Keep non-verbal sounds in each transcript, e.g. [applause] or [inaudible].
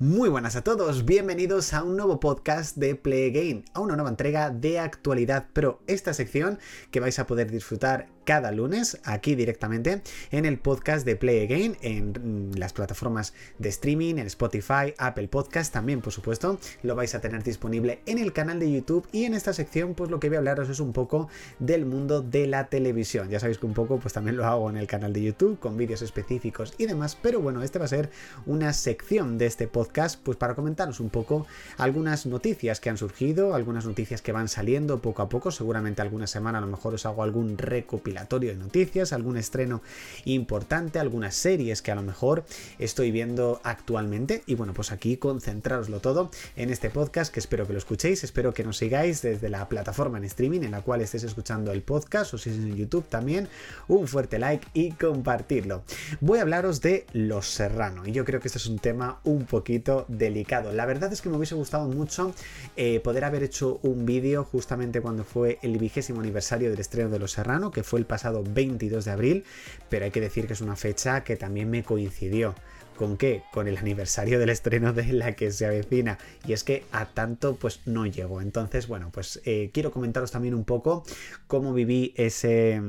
Muy buenas a todos, bienvenidos a un nuevo podcast de Play Game, a una nueva entrega de actualidad pro, esta sección que vais a poder disfrutar cada lunes aquí directamente en el podcast de Play Again, en las plataformas de streaming, en Spotify, Apple Podcast, también por supuesto lo vais a tener disponible en el canal de YouTube y en esta sección pues lo que voy a hablaros es un poco del mundo de la televisión. Ya sabéis que un poco pues también lo hago en el canal de YouTube con vídeos específicos y demás, pero bueno, este va a ser una sección de este podcast pues para comentaros un poco algunas noticias que han surgido, algunas noticias que van saliendo poco a poco, seguramente alguna semana a lo mejor os hago algún recopilatorio de noticias, algún estreno importante, algunas series que a lo mejor estoy viendo actualmente. Y bueno, pues aquí concentraroslo todo en este podcast que espero que lo escuchéis, espero que nos sigáis desde la plataforma en streaming en la cual estés escuchando el podcast o si es en YouTube también. Un fuerte like y compartirlo. Voy a hablaros de Los Serrano y yo creo que este es un tema un poquito delicado. La verdad es que me hubiese gustado mucho eh, poder haber hecho un vídeo justamente cuando fue el vigésimo aniversario del estreno de Los Serrano, que fue el pasado 22 de abril, pero hay que decir que es una fecha que también me coincidió. ¿Con qué? Con el aniversario del estreno de la que se avecina. Y es que a tanto pues no llego. Entonces, bueno, pues eh, quiero comentaros también un poco cómo viví ese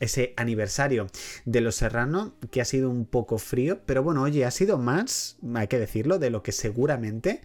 ese aniversario de Los Serrano, que ha sido un poco frío, pero bueno, oye, ha sido más, hay que decirlo, de lo que seguramente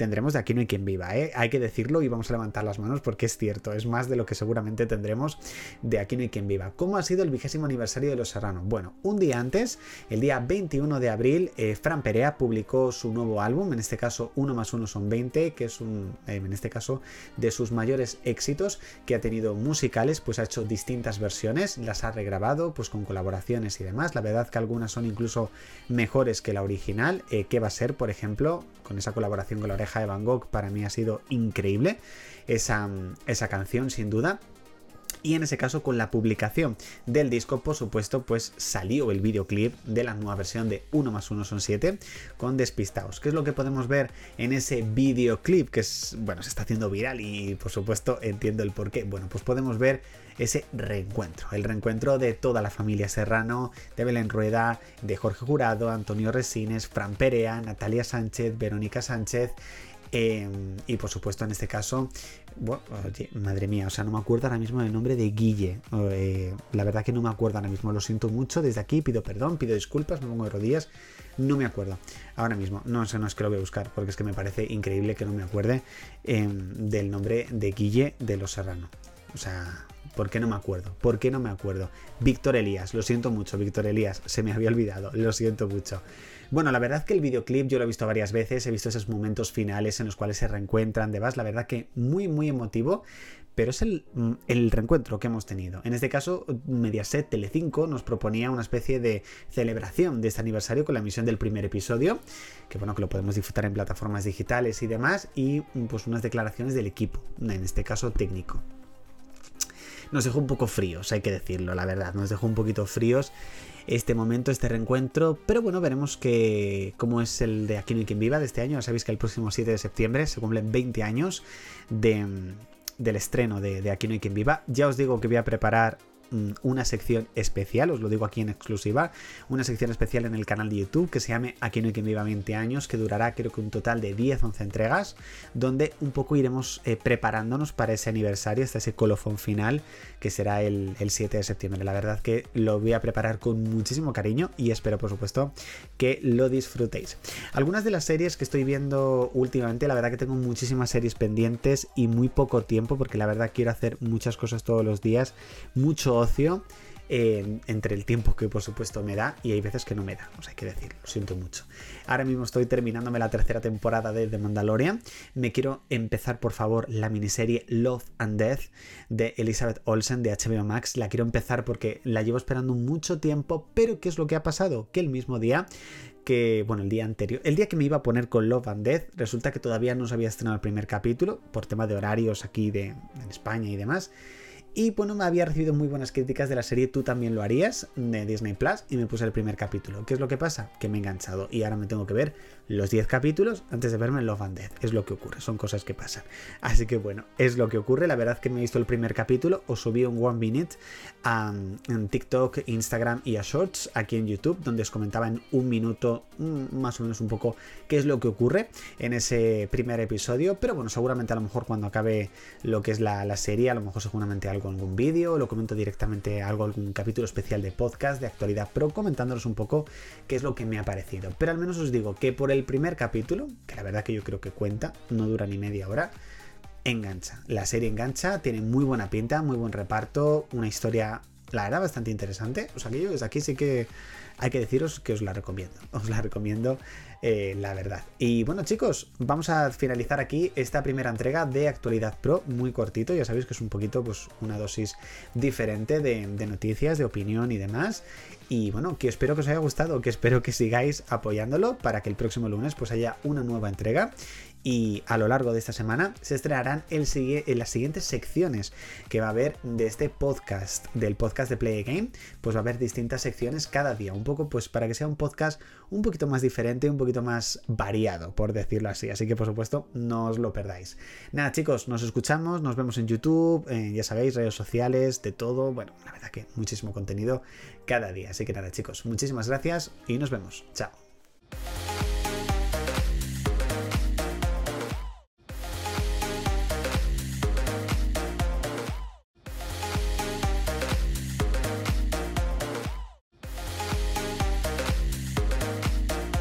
tendremos de aquí no hay quien viva, ¿eh? hay que decirlo y vamos a levantar las manos porque es cierto, es más de lo que seguramente tendremos de aquí no hay quien viva. ¿Cómo ha sido el vigésimo aniversario de Los Serrano? Bueno, un día antes, el día 21 de abril, eh, Fran Perea publicó su nuevo álbum, en este caso 1 más 1 son 20, que es un, eh, en este caso, de sus mayores éxitos que ha tenido musicales, pues ha hecho distintas versiones, las ha regrabado, pues con colaboraciones y demás. La verdad que algunas son incluso mejores que la original, que va a ser, por ejemplo, con esa colaboración con la oreja de Van Gogh para mí ha sido increíble esa, esa canción sin duda y en ese caso con la publicación del disco por supuesto pues salió el videoclip de la nueva versión de 1 más 1 son 7 con Despistaos. ¿Qué es lo que podemos ver en ese videoclip que es, bueno, se está haciendo viral y por supuesto entiendo el porqué? Bueno, pues podemos ver ese reencuentro, el reencuentro de toda la familia Serrano, de Belén Rueda, de Jorge Jurado, Antonio Resines, Fran Perea, Natalia Sánchez, Verónica Sánchez, Em, y por supuesto, en este caso, madre mía, o sea, no me acuerdo ahora mismo del nombre de Guille. Eh, la verdad que no me acuerdo ahora mismo, lo siento mucho. Desde aquí pido perdón, pido disculpas, me pongo de rodillas. No me acuerdo ahora mismo. No sé, no es que lo voy a buscar, porque es que me parece increíble que no me acuerde em, del nombre de Guille de los Serrano. O sea, ¿Por qué no me acuerdo? ¿Por qué no me acuerdo? Víctor Elías, lo siento mucho, Víctor Elías, se me había olvidado, lo siento mucho. Bueno, la verdad que el videoclip yo lo he visto varias veces, he visto esos momentos finales en los cuales se reencuentran, demás, la verdad que muy, muy emotivo, pero es el, mm, el, reencuentro que hemos tenido. En este caso, Mediaset Telecinco nos proponía una especie de celebración de este aniversario con la emisión del primer episodio, que bueno, que lo podemos disfrutar en plataformas digitales y demás, y pues unas declaraciones del equipo, en este caso técnico nos dejó un poco fríos, hay que decirlo, la verdad, nos dejó un poquito fríos este momento, este reencuentro. Pero bueno, veremos cómo es el de Aquí no hay quien viva de este año. Ya sabéis que el próximo 7 de septiembre se cumplen 20 años de, del estreno de, de Aquí no quien viva. Ya os digo que voy a preparar una sección especial, os lo digo aquí en exclusiva, una sección especial en el canal de YouTube que se llame Aquí no hay quien viva 20 años, que durará creo que un total de 10-11 entregas, donde un poco iremos eh, preparándonos para ese aniversario, hasta ese colofón final, que será el, 7 de septiembre. La verdad que lo voy a preparar con muchísimo cariño y espero por supuesto que lo disfrutéis. Algunas de las series que estoy viendo últimamente, la verdad que tengo muchísimas series pendientes y muy poco tiempo, porque la verdad quiero hacer muchas cosas todos los días, mucho ocio. Eh, entre el tiempo que por supuesto me da y hay veces que no me da, o sea, hay que decir, lo siento mucho. Ahora mismo estoy terminándome la tercera temporada de The Mandalorian. Me quiero empezar, por favor, la miniserie Love and Death de Elizabeth Olsen de HBO Max. La quiero empezar porque la llevo esperando mucho tiempo, pero ¿qué es lo que ha pasado? Que el mismo día que, bueno, el día anterior, el día que me iba a poner con Love and Death, resulta que todavía no se había estrenado el primer capítulo por tema de horarios aquí de, en España y demás. Y bueno, me había recibido muy buenas críticas de la serie Tú también lo harías de Disney Plus y me puse el primer capítulo. ¿Qué es lo que pasa? Que me he enganchado y ahora me tengo que ver los 10 capítulos antes de verme Love and Death. Es lo que ocurre, son cosas que pasan. Así que bueno, es lo que ocurre. La verdad que me he visto el primer capítulo, os subí un One Minute en TikTok, Instagram y a Shorts aquí en YouTube, donde os comentaba en un minuto mm, más o menos un poco qué es lo que ocurre en ese primer episodio. Pero bueno, seguramente a lo mejor cuando acabe lo que es la, la serie, a lo mejor seguramente algo algún vídeo, lo comento directamente algo, algún capítulo especial de podcast de actualidad pro, comentándolos un poco qué es lo que me ha parecido. Pero al menos os digo que por el primer capítulo, que la verdad que yo creo que cuenta, no dura ni media hora, engancha. La serie engancha, tiene muy buena pinta, muy buen reparto, una historia, la verdad, bastante interesante. O sea que yo desde aquí sí que hay que deciros que os la recomiendo. [laughs] Os la recomiendo eh, la verdad. Y bueno chicos, vamos a finalizar aquí esta primera entrega de Actualidad Pro, muy cortito, ya sabéis que es un poquito pues una dosis diferente de, de noticias, de opinión y demás. Y bueno, que espero que os haya gustado, que espero que sigáis apoyándolo para que el próximo lunes pues haya una nueva entrega y a lo largo de esta semana se estrenarán el, en las siguientes secciones que va a haber de este podcast, del podcast de Play Game, pues va a haber distintas secciones cada día, un poco pues para que sea un podcast un poquito más diferente, un poquito más variado, por decirlo así, así que por supuesto no os lo perdáis. Nada chicos, nos escuchamos, nos vemos en YouTube, ya sabéis, redes sociales, de todo, bueno, la verdad que muchísimo contenido cada día, así que nada chicos, muchísimas gracias y nos vemos, chao.